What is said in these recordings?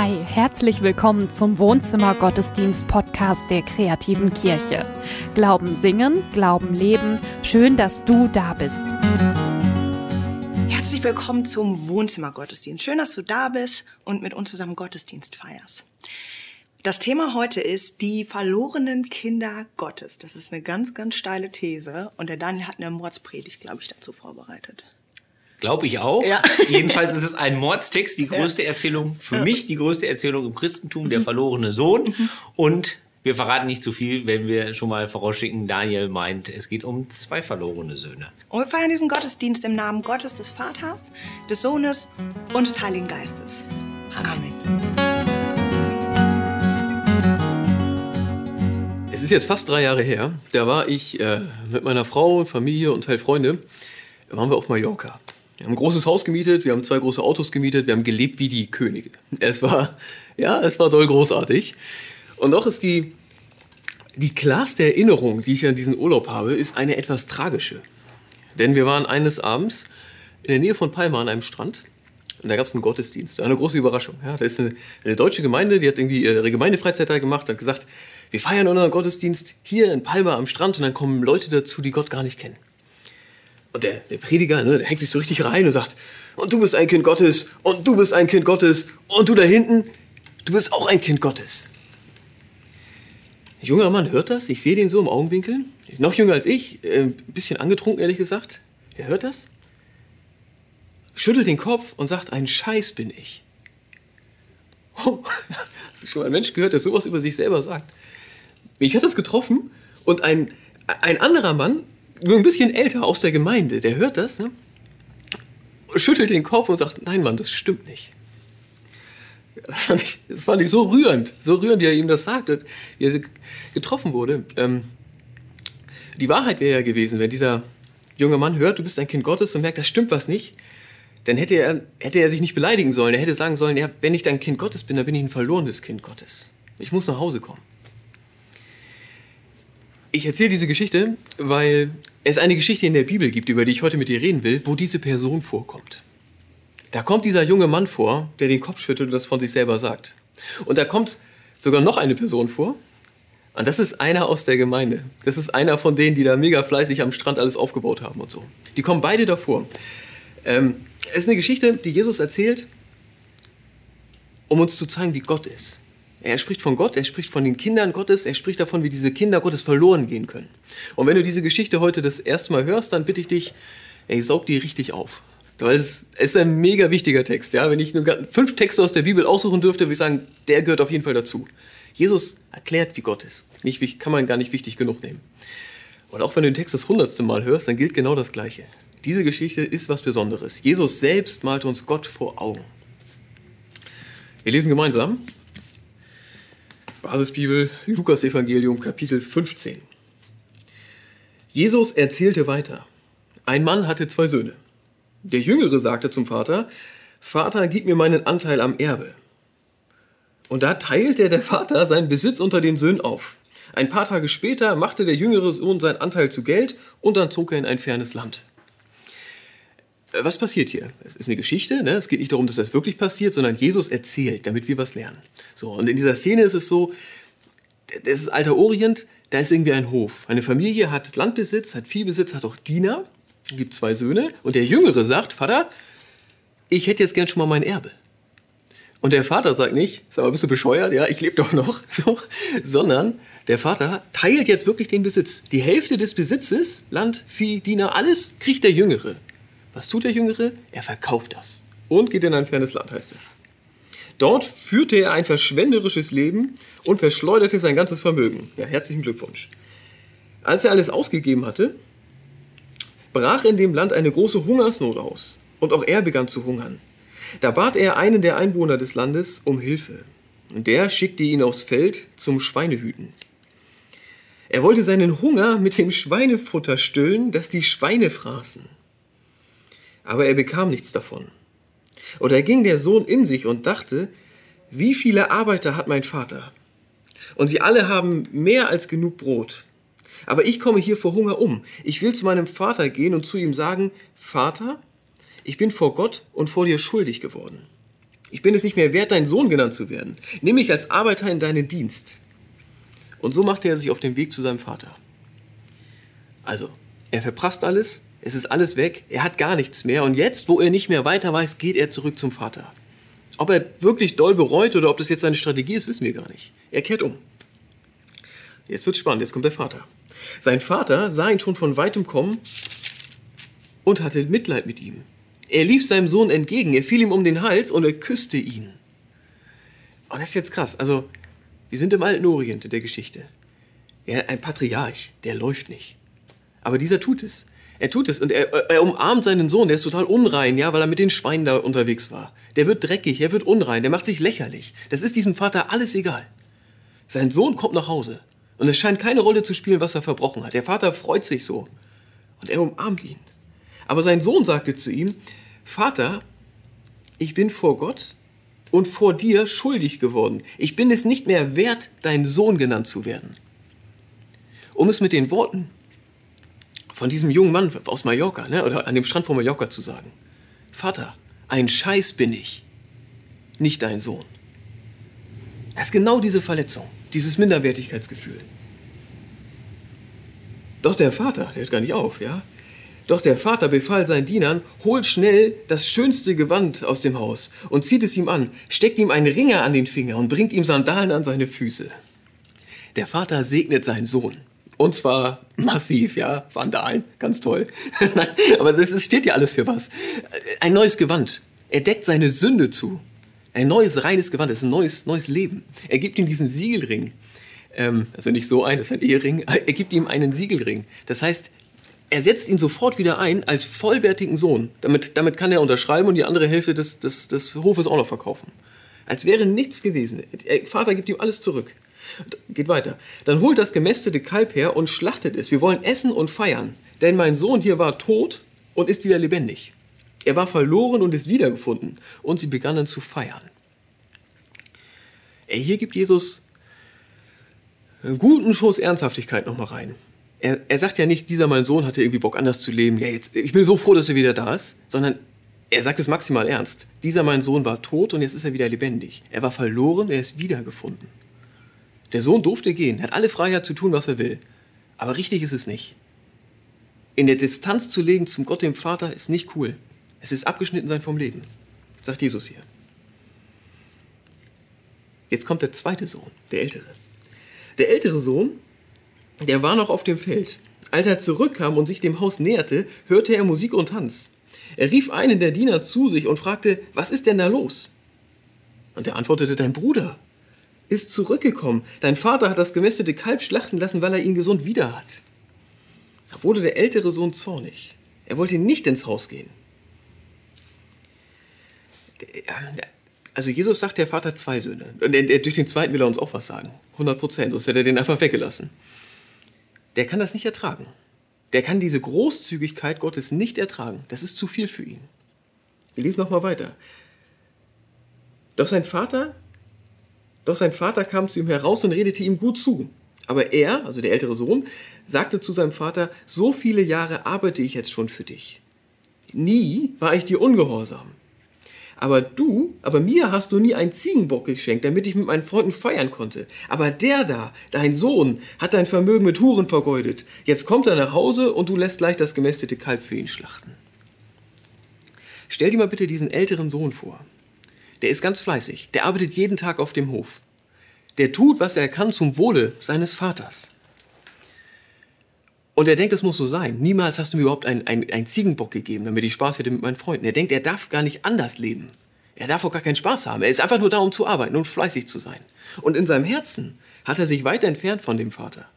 Hi, herzlich willkommen zum Wohnzimmer Gottesdienst Podcast der kreativen Kirche. Glauben singen, Glauben leben. Schön, dass du da bist. Herzlich willkommen zum Wohnzimmer Gottesdienst. Schön, dass du da bist und mit uns zusammen Gottesdienst feierst. Das Thema heute ist die verlorenen Kinder Gottes. Das ist eine ganz, ganz steile These und der Daniel hat eine Mordspredigt, glaube ich, dazu vorbereitet. Glaube ich auch. Ja. Jedenfalls ist es ein Mordstext, die größte ja. Erzählung, für ja. mich die größte Erzählung im Christentum, der mhm. verlorene Sohn. Mhm. Und wir verraten nicht zu viel, wenn wir schon mal vorausschicken, Daniel meint, es geht um zwei verlorene Söhne. Und wir feiern diesen Gottesdienst im Namen Gottes des Vaters, des Sohnes und des Heiligen Geistes. Amen. Es ist jetzt fast drei Jahre her. Da war ich äh, mit meiner Frau, Familie und Teil Freunde, waren wir auf Mallorca. Wir haben ein großes Haus gemietet, wir haben zwei große Autos gemietet, wir haben gelebt wie die Könige. Es war, ja, es war doll großartig. Und doch ist die, die klarste Erinnerung, die ich an diesen Urlaub habe, ist eine etwas tragische. Denn wir waren eines Abends in der Nähe von Palma an einem Strand und da gab es einen Gottesdienst. Eine große Überraschung. Ja, da ist eine, eine, deutsche Gemeinde, die hat irgendwie ihre Gemeindefreizeit da gemacht und gesagt, wir feiern unseren Gottesdienst hier in Palma am Strand und dann kommen Leute dazu, die Gott gar nicht kennen. Und der, der Prediger, ne, der hängt sich so richtig rein und sagt, und du bist ein Kind Gottes, und du bist ein Kind Gottes, und du da hinten, du bist auch ein Kind Gottes. Ein junger Mann hört das, ich sehe den so im Augenwinkel, noch jünger als ich, äh, ein bisschen angetrunken, ehrlich gesagt. Er hört das, schüttelt den Kopf und sagt, ein Scheiß bin ich. Oh, hast du schon mal einen Mensch gehört, der sowas über sich selber sagt? Mich hat das getroffen und ein, ein anderer Mann ein bisschen älter aus der Gemeinde, der hört das, ne? schüttelt den Kopf und sagt, nein Mann, das stimmt nicht. Das fand, ich, das fand ich so rührend, so rührend, wie er ihm das sagt, wie er getroffen wurde. Ähm, die Wahrheit wäre ja gewesen, wenn dieser junge Mann hört, du bist ein Kind Gottes und merkt, da stimmt was nicht, dann hätte er, hätte er sich nicht beleidigen sollen. Er hätte sagen sollen, ja, wenn ich dein Kind Gottes bin, dann bin ich ein verlorenes Kind Gottes. Ich muss nach Hause kommen. Ich erzähle diese Geschichte, weil es eine Geschichte in der Bibel gibt, über die ich heute mit dir reden will, wo diese Person vorkommt. Da kommt dieser junge Mann vor, der den Kopf schüttelt und das von sich selber sagt. Und da kommt sogar noch eine Person vor. Und das ist einer aus der Gemeinde. Das ist einer von denen, die da mega fleißig am Strand alles aufgebaut haben und so. Die kommen beide davor. Ähm, es ist eine Geschichte, die Jesus erzählt, um uns zu zeigen, wie Gott ist. Er spricht von Gott, er spricht von den Kindern Gottes, er spricht davon, wie diese Kinder Gottes verloren gehen können. Und wenn du diese Geschichte heute das erste Mal hörst, dann bitte ich dich, ey, saug die richtig auf. Weil es ist ein mega wichtiger Text. Ja? Wenn ich nur fünf Texte aus der Bibel aussuchen dürfte, würde ich sagen, der gehört auf jeden Fall dazu. Jesus erklärt, wie Gott ist. Nicht, kann man gar nicht wichtig genug nehmen. Und auch wenn du den Text das hundertste Mal hörst, dann gilt genau das Gleiche. Diese Geschichte ist was Besonderes. Jesus selbst malt uns Gott vor Augen. Wir lesen gemeinsam Basisbibel, Lukas Evangelium, Kapitel 15. Jesus erzählte weiter. Ein Mann hatte zwei Söhne. Der Jüngere sagte zum Vater, Vater, gib mir meinen Anteil am Erbe. Und da teilte der Vater seinen Besitz unter den Söhnen auf. Ein paar Tage später machte der jüngere Sohn seinen Anteil zu Geld und dann zog er in ein fernes Land. Äh, was passiert hier? Es ist eine Geschichte, ne? es geht nicht darum, dass das wirklich passiert, sondern Jesus erzählt, damit wir was lernen. So, und in dieser Szene ist es so, das ist alter Orient, da ist irgendwie ein Hof. Eine Familie hat Landbesitz, hat Viehbesitz, hat auch Diener, gibt zwei Söhne und der Jüngere sagt, Vater, ich hätte jetzt gern schon mal mein Erbe. Und der Vater sagt nicht, sag mal, bist du bescheuert? Ja, ich lebe doch noch. So, sondern der Vater teilt jetzt wirklich den Besitz. Die Hälfte des Besitzes, Land, Vieh, Diener, alles kriegt der Jüngere. Was tut der Jüngere? Er verkauft das und geht in ein fernes Land, heißt es. Dort führte er ein verschwenderisches Leben und verschleuderte sein ganzes Vermögen. Ja, herzlichen Glückwunsch. Als er alles ausgegeben hatte, brach in dem Land eine große Hungersnot aus und auch er begann zu hungern. Da bat er einen der Einwohner des Landes um Hilfe. Und der schickte ihn aufs Feld zum Schweinehüten. Er wollte seinen Hunger mit dem Schweinefutter stillen, das die Schweine fraßen aber er bekam nichts davon. Und da ging der Sohn in sich und dachte, wie viele Arbeiter hat mein Vater? Und sie alle haben mehr als genug Brot. Aber ich komme hier vor Hunger um. Ich will zu meinem Vater gehen und zu ihm sagen, Vater, ich bin vor Gott und vor dir schuldig geworden. Ich bin es nicht mehr wert, dein Sohn genannt zu werden. Nimm mich als Arbeiter in deinen Dienst. Und so machte er sich auf den Weg zu seinem Vater. Also, er verprasst alles, es ist alles weg, er hat gar nichts mehr und jetzt, wo er nicht mehr weiter weiß, geht er zurück zum Vater. Ob er wirklich doll bereut oder ob das jetzt seine Strategie ist, wissen wir gar nicht. Er kehrt um. Jetzt wird spannend, jetzt kommt der Vater. Sein Vater sah ihn schon von weitem kommen und hatte Mitleid mit ihm. Er lief seinem Sohn entgegen, er fiel ihm um den Hals und er küsste ihn. Und das ist jetzt krass. Also, wir sind im alten Orient in der Geschichte. Er, ein Patriarch, der läuft nicht. Aber dieser tut es. Er tut es und er, er, umarmt seinen Sohn, der ist total unrein, ja, weil er mit den Schweinen da unterwegs war. Der wird dreckig, er wird unrein, der macht sich lächerlich. Das ist diesem Vater alles egal. Sein Sohn kommt nach Hause und es scheint keine Rolle zu spielen, was er verbrochen hat. Der Vater freut sich so und er umarmt ihn. Aber sein Sohn sagte zu ihm, Vater, ich bin vor Gott und vor dir schuldig geworden. Ich bin es nicht mehr wert, dein Sohn genannt zu werden. Um es mit den Worten von diesem jungen Mann aus Mallorca, ne, oder an dem Strand von Mallorca zu sagen, Vater, ein Scheiß bin ich, nicht dein Sohn. Das ist genau diese Verletzung, dieses Minderwertigkeitsgefühl. Doch der Vater, der hört gar nicht auf, ja? Doch der Vater befahl seinen Dienern, holt schnell das schönste Gewand aus dem Haus und zieht es ihm an, steckt ihm einen Ringer an den Finger und bringt ihm Sandalen an seine Füße. Der Vater segnet seinen Sohn. Und zwar massiv, ja, Sandalen, ganz toll. Nein, aber ist, steht ja alles für was. Ein neues Gewand. Er deckt seine Sünde zu. Ein neues, reines Gewand, das ist ein neues, neues Leben. Er gibt ihm diesen Siegelring. Ähm, also nicht so ein, das ist ein Ehering. Er gibt ihm einen Siegelring. Das heißt, er setzt ihn sofort wieder ein als vollwertigen Sohn. Damit, damit kann er unterschreiben und die andere Hälfte des, des, des Hofes auch noch verkaufen. Als wäre nichts gewesen. Der Vater gibt ihm alles zurück. Geht weiter. Dann holt das gemästete Kalb her und schlachtet es. Wir wollen essen und feiern. Denn mein Sohn hier war tot und ist wieder lebendig. Er war verloren und ist wiedergefunden. Und sie begannen zu feiern. Hier gibt Jesus einen guten Schuss Ernsthaftigkeit nochmal rein er, er sagt ja nicht, dieser mein Sohn hatte irgendwie Bock anders zu leben. Ja, jetzt, ich bin so froh, dass er wieder da ist, sondern er sagt es maximal ernst. Dieser mein Sohn war tot und jetzt ist er wieder lebendig. Er war verloren, er ist wiedergefunden. Der Sohn durfte gehen, hat alle Freiheit zu tun, was er will. Aber richtig ist es nicht. In der Distanz zu legen zum Gott, dem Vater, ist nicht cool. Es ist abgeschnitten sein vom Leben, sagt Jesus hier. Jetzt kommt der zweite Sohn, der ältere. Der ältere Sohn der war noch auf dem Feld. Als er zurückkam und sich dem Haus näherte, hörte er Musik und Tanz. Er rief einen der Diener zu sich und fragte, was ist denn da los? Und er antwortete, dein Bruder ist zurückgekommen. Dein Vater hat das gemästete Kalb schlachten lassen, weil er ihn gesund wieder hat. Da wurde der ältere Sohn zornig. Er wollte nicht ins Haus gehen. Also Jesus sagt, der Vater hat zwei Söhne. Und durch den zweiten will er uns auch was sagen. 100 Prozent, sonst hätte er den einfach weggelassen der kann das nicht ertragen. Der kann diese Großzügigkeit Gottes nicht ertragen. Das ist zu viel für ihn. Wir lesen nochmal weiter. Doch sein Vater, doch sein Vater kam zu ihm heraus und redete ihm gut zu. Aber er, also der ältere Sohn, sagte zu seinem Vater, so viele Jahre arbeite ich jetzt schon für dich. Nie war ich dir ungehorsam. Aber du, aber mir hast du nie einen Ziegenbock geschenkt, damit ich mit meinen Freunden feiern konnte. Aber der da, dein Sohn, hat dein Vermögen mit Huren vergeudet. Jetzt kommt er nach Hause und du lässt gleich das gemästete Kalb für ihn schlachten. Stell dir mal bitte diesen älteren Sohn vor. Der ist ganz fleißig, der arbeitet jeden Tag auf dem Hof. Der tut, was er kann zum Wohle seines Vaters. Und er denkt, das muss so sein. Niemals hast du mir überhaupt einen, einen, Ziegenbock gegeben, damit ich Spaß hätte mit meinen Freunden. Er denkt, er darf gar nicht anders leben. Er darf auch gar keinen Spaß haben. Er ist einfach nur da, um zu arbeiten und fleißig zu sein. Und in seinem Herzen hat er sich weit entfernt von dem Vater.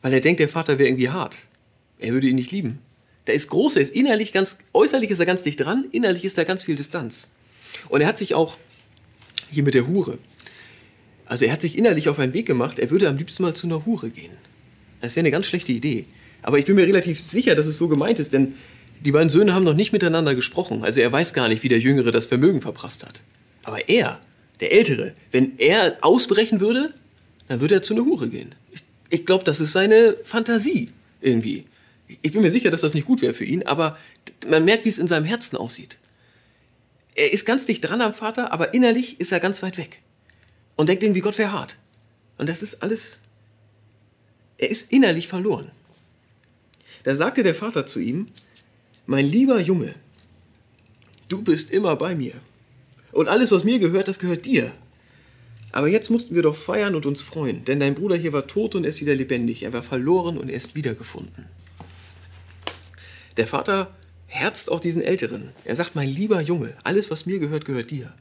Weil er denkt, der Vater wäre irgendwie hart. Er würde ihn nicht lieben. Da ist groß, ist innerlich ganz, äußerlich ist er ganz dicht dran, innerlich ist da ganz viel Distanz. Und er hat sich auch, hier mit der Hure, also er hat sich innerlich auf einen Weg gemacht, er würde am liebsten mal zu einer Hure gehen. Das wäre eine ganz schlechte Idee. Aber ich bin mir relativ sicher, dass es so gemeint ist, denn die beiden Söhne haben noch nicht miteinander gesprochen. Also er weiß gar nicht, wie der Jüngere das Vermögen verprasst hat. Aber er, der Ältere, wenn er ausbrechen würde, dann würde er zu einer Hure gehen. Ich, ich glaube, das ist seine Fantasie irgendwie. Ich bin mir sicher, dass das nicht gut wäre für ihn, aber man merkt, wie es in seinem Herzen aussieht. Er ist ganz dicht dran am Vater, aber innerlich ist er ganz weit weg. Und denkt irgendwie, Gott wäre hart. Und das ist alles, er ist innerlich verloren. Da sagte der Vater zu ihm, mein lieber Junge, du bist immer bei mir. Und alles, was mir gehört, das gehört dir. Aber jetzt mussten wir doch feiern und uns freuen, denn dein Bruder hier war tot und er ist wieder lebendig. Er war verloren und er ist wiedergefunden. Der Vater herzt auch diesen Älteren. Er sagt, mein lieber Junge, alles, was mir gehört, gehört dir.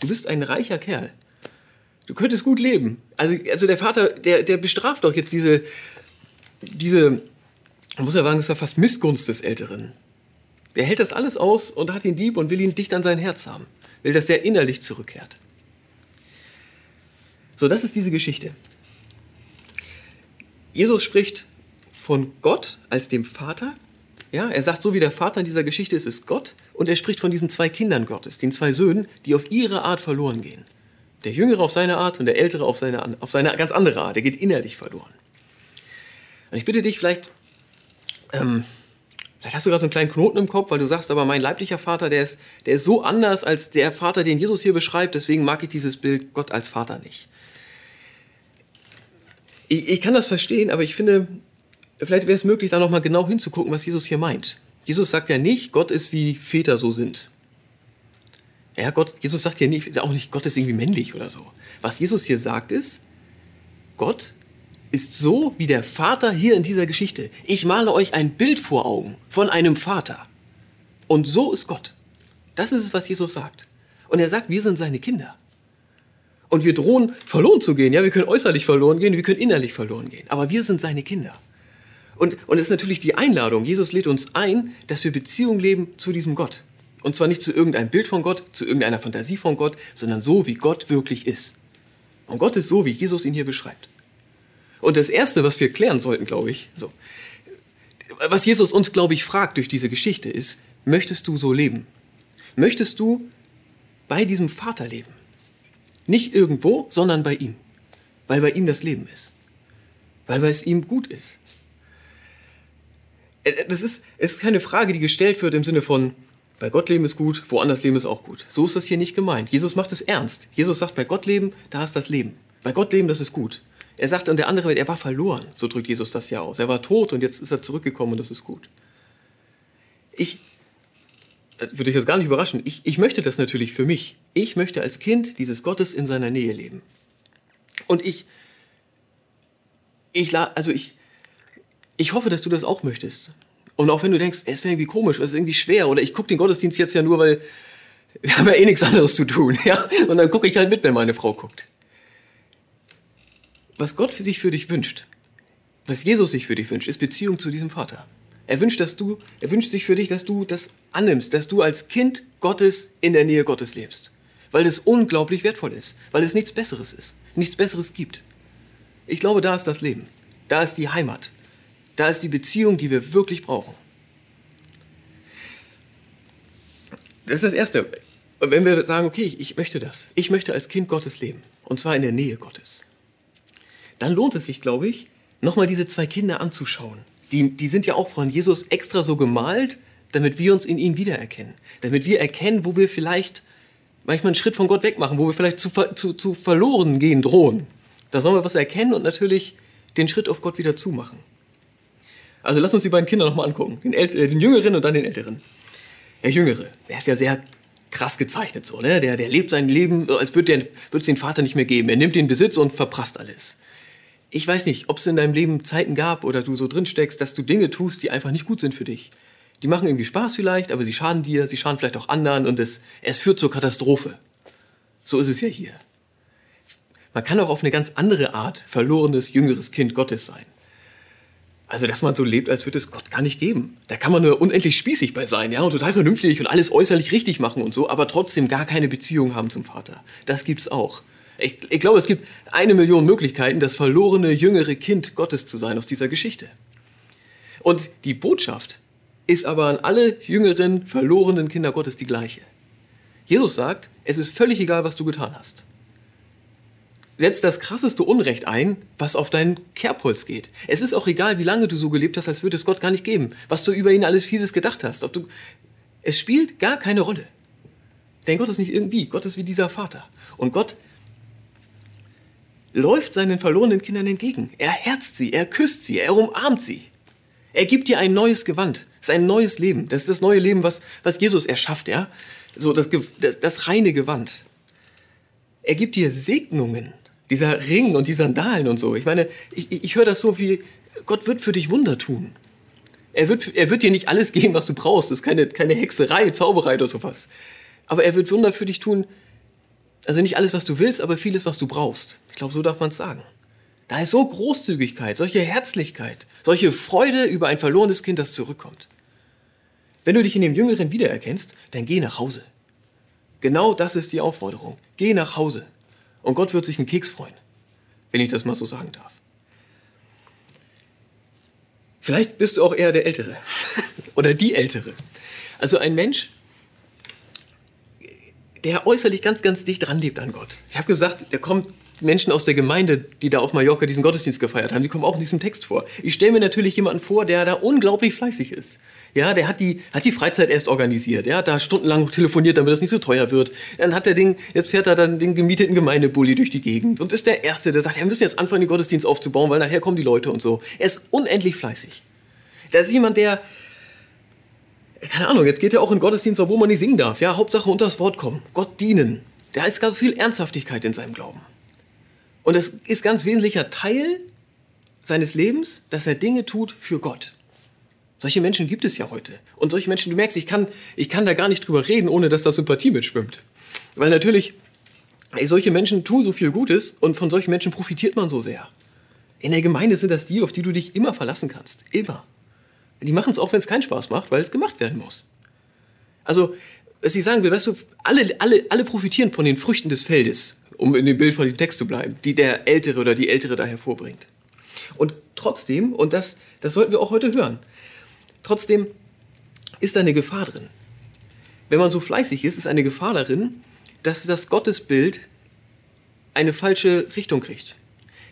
Du bist ein reicher Kerl. Du könntest gut leben. Also, also der Vater, der, der bestraft doch jetzt diese, diese, man muss ja sagen, ist ja fast Missgunst des Älteren. Der hält das alles aus und hat ihn lieb und will ihn dicht an sein Herz haben. Will, dass er innerlich zurückkehrt. So, das ist diese Geschichte. Jesus spricht von Gott als dem Vater ja, er sagt, so wie der Vater in dieser Geschichte ist, ist Gott. Und er spricht von diesen zwei Kindern Gottes, den zwei Söhnen, die auf ihre Art verloren gehen. Der Jüngere auf seine Art und der Ältere auf seine, auf seine ganz andere Art. Er geht innerlich verloren. Und ich bitte dich, vielleicht, ähm, vielleicht hast du gerade so einen kleinen Knoten im Kopf, weil du sagst, aber mein leiblicher Vater, der ist, der ist so anders als der Vater, den Jesus hier beschreibt. Deswegen mag ich dieses Bild Gott als Vater nicht. Ich, ich kann das verstehen, aber ich finde, vielleicht wäre es möglich, da nochmal genau hinzugucken, was Jesus hier meint. Jesus sagt ja nicht, Gott ist wie Väter so sind. Ja, Gott, Jesus sagt ja nicht, auch nicht, Gott ist irgendwie männlich oder so. Was Jesus hier sagt ist, Gott ist so wie der Vater hier in dieser Geschichte. Ich male euch ein Bild vor Augen von einem Vater. Und so ist Gott. Das ist es, was Jesus sagt. Und er sagt, wir sind seine Kinder. Und wir drohen, verloren zu gehen. Ja, wir können äußerlich verloren gehen, wir können innerlich verloren gehen. Aber wir sind seine Kinder. Und, und es ist natürlich die Einladung. Jesus lädt uns ein, dass wir Beziehung leben zu diesem Gott. Und zwar nicht zu irgendeinem Bild von Gott, zu irgendeiner Fantasie von Gott, sondern so, wie Gott wirklich ist. Und Gott ist so, wie Jesus ihn hier beschreibt. Und das Erste, was wir klären sollten, glaube ich, so, was Jesus uns, glaube ich, fragt durch diese Geschichte ist, möchtest du so leben? Möchtest du bei diesem Vater leben? Nicht irgendwo, sondern bei ihm. Weil bei ihm das Leben ist. Weil es ihm gut ist. Äh, das ist, es ist keine Frage, die gestellt wird im Sinne von, bei Gott leben ist gut, woanders leben ist auch gut. So ist das hier nicht gemeint. Jesus macht es ernst. Jesus sagt, bei Gott leben, da ist das Leben. Bei Gott leben, das ist gut. Er sagt an der andere Welt, er war verloren. So drückt Jesus das ja aus. Er war tot und jetzt ist er zurückgekommen und das ist gut. Ich, das würde ich jetzt gar nicht überraschen, ich, ich möchte das natürlich für mich. Ich möchte als Kind dieses Gottes in seiner Nähe leben. Und ich, ich, also ich, ich hoffe, dass du das auch möchtest. Und auch wenn du denkst, es wäre irgendwie komisch, es ist irgendwie schwer, oder ich gucke den Gottesdienst jetzt ja nur, weil wir haben ja eh nichts anderes zu tun, ja. Und dann gucke ich halt mit, wenn meine Frau guckt. Was Gott für sich für dich wünscht, was Jesus sich für dich wünscht, ist Beziehung zu diesem Vater. Er wünscht, dass du, er wünscht sich für dich, dass du das annimmst, dass du als Kind Gottes in der Nähe Gottes lebst. Weil es unglaublich wertvoll ist, weil es nichts Besseres ist, nichts Besseres gibt. Ich glaube, da ist das Leben. Da ist die Heimat. Da ist die Beziehung, die wir wirklich brauchen. Das ist das Erste. Und wenn wir sagen, okay, ich möchte das, ich möchte als Kind Gottes leben, und zwar in der Nähe Gottes, dann lohnt es sich, glaube ich, nochmal diese zwei Kinder anzuschauen. Die, die sind ja auch von Jesus extra so gemalt, damit wir uns in ihnen wiedererkennen. Damit wir erkennen, wo wir vielleicht manchmal einen Schritt von Gott wegmachen, wo wir vielleicht zu, zu, zu verloren gehen drohen. Da sollen wir was erkennen und natürlich den Schritt auf Gott wieder zumachen. Also lass uns die beiden Kinder nochmal angucken. Den, äh, den Jüngeren und dann den Älteren. Der Jüngere, der ist ja sehr krass gezeichnet so, ne? Der, der lebt sein Leben, als würde es den Vater nicht mehr geben. Er nimmt den Besitz und verprasst alles. Ich weiß nicht, ob es in deinem Leben Zeiten gab oder du so drin steckst, dass du Dinge tust, die einfach nicht gut sind für dich. Die machen irgendwie Spaß vielleicht, aber sie schaden dir, sie schaden vielleicht auch anderen und es, es führt zur Katastrophe. So ist es ja hier. Man kann auch auf eine ganz andere Art verlorenes, jüngeres Kind Gottes sein. Also, dass man so lebt, als würde es Gott gar nicht geben. Da kann man nur unendlich spießig bei sein, ja, und total vernünftig und alles äußerlich richtig machen und so, aber trotzdem gar keine Beziehung haben zum Vater. Das gibt's auch. Ich, ich glaube, es gibt eine Million Möglichkeiten, das verlorene, jüngere Kind Gottes zu sein aus dieser Geschichte. Und die Botschaft ist aber an alle jüngeren, verlorenen Kinder Gottes die gleiche. Jesus sagt, es ist völlig egal, was du getan hast setzt das krasseste Unrecht ein, was auf dein Kerbholz geht. Es ist auch egal, wie lange du so gelebt hast, als würde es Gott gar nicht geben. Was du über ihn alles Fieses gedacht hast. Ob du, es spielt gar keine Rolle. Denn Gott ist nicht irgendwie, Gott ist wie dieser Vater. Und Gott läuft seinen verlorenen Kindern entgegen. Er herzt sie, er küsst sie, er umarmt sie. Er gibt dir ein neues Gewand. Das ist ein neues Leben. Das ist das neue Leben, was, was Jesus erschafft, ja? So das, das, das reine Gewand. Er gibt dir Segnungen. Dieser Ring und die Sandalen und so. Ich meine, ich, ich höre das so wie, Gott wird für dich Wunder tun. Er wird, er wird dir nicht alles geben, was du brauchst. Das ist keine, keine Hexerei, Zauberei oder sowas. Aber er wird Wunder für dich tun. Also nicht alles, was du willst, aber vieles, was du brauchst. Ich glaube, so darf man es sagen. Da ist so Großzügigkeit, solche Herzlichkeit, solche Freude über ein verlorenes Kind, das zurückkommt. Wenn du dich in dem Jüngeren wiedererkennst, dann geh nach Hause. Genau das ist die Aufforderung. Geh nach Hause. Und Gott wird sich einen Keks freuen, wenn ich das mal so sagen darf. Vielleicht bist du auch eher der Ältere oder die Ältere. Also ein Mensch, der äußerlich ganz, ganz dicht dran lebt an Gott. Ich habe gesagt, der kommt Menschen aus der Gemeinde, die da auf Mallorca diesen Gottesdienst gefeiert haben, die kommen auch in diesem Text vor. Ich stelle mir natürlich jemanden vor, der da unglaublich fleißig ist. Ja, der hat die, hat die Freizeit erst organisiert. Ja, da stundenlang telefoniert, damit das nicht so teuer wird. Dann hat er den, jetzt fährt er dann den gemieteten Gemeindebully durch die Gegend und ist der Erste, der sagt, ja, wir müssen jetzt anfangen, den Gottesdienst aufzubauen, weil nachher kommen die Leute und so. Er ist unendlich fleißig. Da ist jemand, der, keine Ahnung, jetzt geht er auch in Gottesdienst, wo man nicht singen darf. Ja, Hauptsache unter das Wort kommen. Gott dienen. Da ist ganz viel Ernsthaftigkeit in seinem Glauben. Und es ist ganz wesentlicher Teil seines Lebens, dass er Dinge tut für Gott. Solche Menschen gibt es ja heute. Und solche Menschen, du merkst, ich kann, ich kann da gar nicht drüber reden, ohne dass da Sympathie mitschwimmt. Weil natürlich, ey, solche Menschen tun so viel Gutes und von solchen Menschen profitiert man so sehr. In der Gemeinde sind das die, auf die du dich immer verlassen kannst. Immer. Die machen es auch, wenn es keinen Spaß macht, weil es gemacht werden muss. Also, was ich sagen will, weißt du, alle, alle, alle profitieren von den Früchten des Feldes um in dem Bild von dem Text zu bleiben, die der Ältere oder die Ältere da hervorbringt. Und trotzdem, und das, das sollten wir auch heute hören, trotzdem ist da eine Gefahr drin. Wenn man so fleißig ist, ist eine Gefahr darin, dass das Gottesbild eine falsche Richtung kriegt.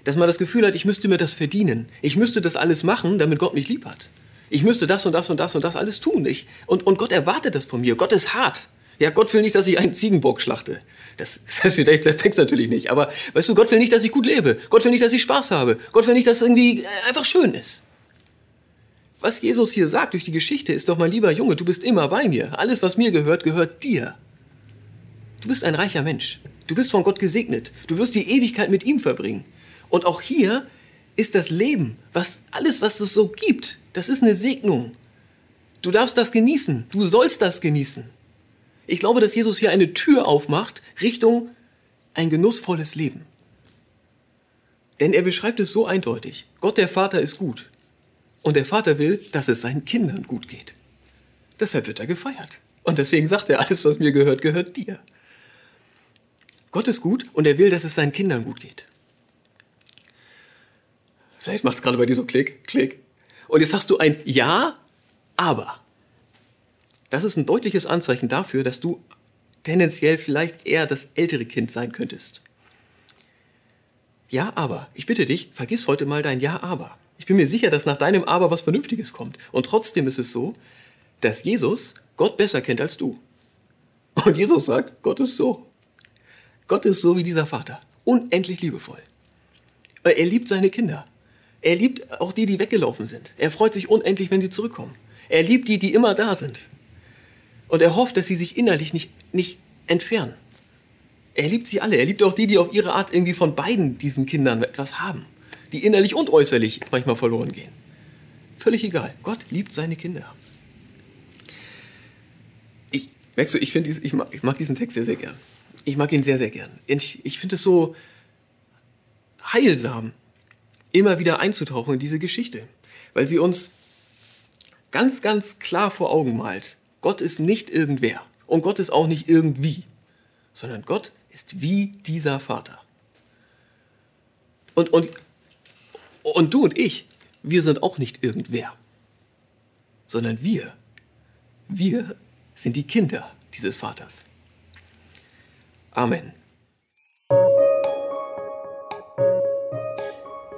Dass man das Gefühl hat, ich müsste mir das verdienen. Ich müsste das alles machen, damit Gott mich lieb hat. Ich müsste das und das und das und das alles tun. Ich, und, und Gott erwartet das von mir. Gott ist hart. Ja, Gott will nicht, dass ich einen Ziegenbock schlachte. Das, das, das Text natürlich nicht. Aber weißt du, Gott will nicht, dass ich gut lebe. Gott will nicht, dass ich Spaß habe. Gott will nicht, dass es irgendwie äh, einfach schön ist. Was Jesus hier sagt durch die Geschichte ist doch, mein lieber Junge, du bist immer bei mir. Alles, was mir gehört, gehört dir. Du bist ein reicher Mensch. Du bist von Gott gesegnet. Du wirst die Ewigkeit mit ihm verbringen. Und auch hier ist das Leben, was alles, was es so gibt, das ist eine Segnung. Du darfst das genießen. Du sollst das genießen. Ich glaube, dass Jesus hier eine Tür aufmacht Richtung ein genussvolles Leben. Denn er beschreibt es so eindeutig. Gott der Vater ist gut. Und der Vater will, dass es seinen Kindern gut geht. Deshalb wird er gefeiert. Und deswegen sagt er, alles, was mir gehört, gehört dir. Gott ist gut und er will, dass es seinen Kindern gut geht. Vielleicht macht es gerade bei dir so Klick, Klick. Und jetzt hast du ein Ja, aber. Das ist ein deutliches Anzeichen dafür, dass du tendenziell vielleicht eher das ältere Kind sein könntest. Ja, aber. Ich bitte dich, vergiss heute mal dein Ja, aber. Ich bin mir sicher, dass nach deinem Aber was Vernünftiges kommt. Und trotzdem ist es so, dass Jesus Gott besser kennt als du. Und Jesus sagt, Gott ist so. Gott ist so wie dieser Vater. Unendlich liebevoll. Er liebt seine Kinder. Er liebt auch die, die weggelaufen sind. Er freut sich unendlich, wenn sie zurückkommen. Er liebt die, die immer da sind. Und er hofft, dass sie sich innerlich nicht, nicht entfernen. Er liebt sie alle. Er liebt auch die, die auf ihre Art irgendwie von beiden diesen Kindern etwas haben. Die innerlich und äußerlich manchmal verloren gehen. Völlig egal. Gott liebt seine Kinder. Ich, merkst du, ich, ich, mag, ich mag diesen Text sehr, sehr gern. Ich mag ihn sehr, sehr gern. Ich, ich finde es so heilsam, immer wieder einzutauchen in diese Geschichte. Weil sie uns ganz, ganz klar vor Augen malt, Gott ist nicht irgendwer und Gott ist auch nicht irgendwie, sondern Gott ist wie dieser Vater. Und, und, und du und ich, wir sind auch nicht irgendwer, sondern wir, wir sind die Kinder dieses Vaters. Amen.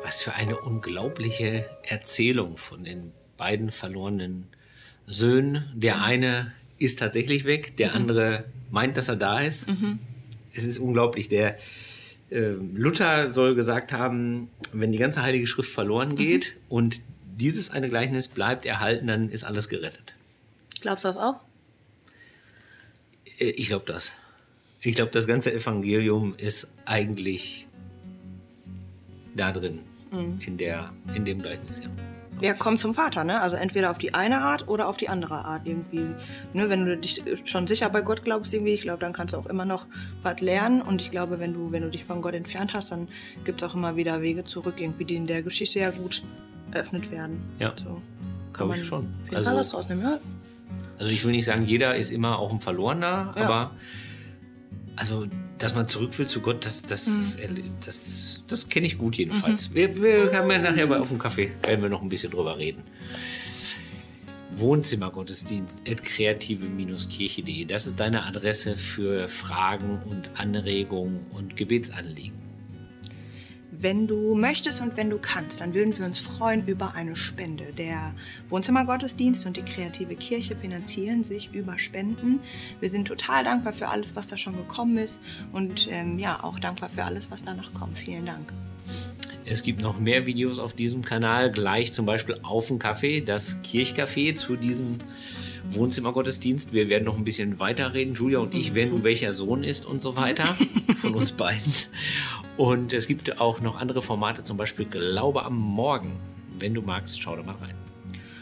Was für eine unglaubliche Erzählung von den beiden verlorenen Söhnen. Der eine ist tatsächlich weg, der andere meint, dass er da ist. Es ist unglaublich. Der äh, Luther soll gesagt haben, wenn die ganze Heilige Schrift verloren geht und dieses eine Gleichnis bleibt erhalten, dann ist alles gerettet. Glaubst du das auch? Äh, Ich glaube das. Ich glaube, das ganze Evangelium ist eigentlich da drin, in, der, in dem Gleichnis. Ja. Wer kommt zum Vater, ne? Also entweder auf die eine Art oder auf die andere Art irgendwie. Ne, wenn du dich schon sicher bei Gott glaubst irgendwie, ich glaube, dann kannst du auch immer noch was lernen. Und ich glaube, wenn du, wenn du dich von Gott entfernt hast, dann gibt es auch immer wieder Wege zurück, irgendwie, die in der Geschichte ja gut eröffnet werden. Ja. So kann man ich schon. Jeden Also- was rausnehmen, ja. Also ich will nicht sagen, jeder ist immer auch ein Verlorener, Ja. aber also, dass man zurück will zu Gott, das, das, Mhm. das, das kenne ich gut jedenfalls. Wir, wir haben ja nachher bei auf dem Kaffee, werden wir noch ein bisschen drüber reden. Wohnzimmergottesdienst at kreative-kirche.de. Das ist deine Adresse für Fragen und Anregungen und Gebetsanliegen. Wenn du möchtest und wenn du kannst, dann würden wir uns freuen über eine Spende. Der Wohnzimmergottesdienst und die kreative Kirche finanzieren sich über Spenden. Wir sind total dankbar für alles, was da schon gekommen ist und ähm, ja, auch dankbar für alles, was danach kommt. Vielen Dank. Es gibt noch mehr Videos auf diesem Kanal, gleich zum Beispiel auf dem Kaffee, das Kirchcafé zu diesem Wohnzimmergottesdienst. Wir werden noch ein bisschen weiterreden. Julia und ich werden, welcher Sohn ist und so weiter von uns beiden. Und es gibt auch noch andere Formate, zum Beispiel Glaube am Morgen. Wenn du magst, schau da mal rein.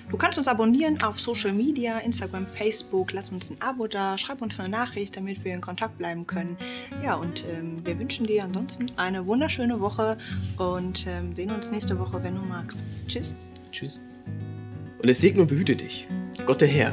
Du kannst uns abonnieren auf Social Media, Instagram, Facebook. Lass uns ein Abo da, schreib uns eine Nachricht, damit wir in Kontakt bleiben können. Ja, und ähm, wir wünschen dir ansonsten eine wunderschöne Woche und ähm, sehen uns nächste Woche, wenn du magst. Tschüss. Tschüss. Und es segne und behüte dich. Gott der Herr,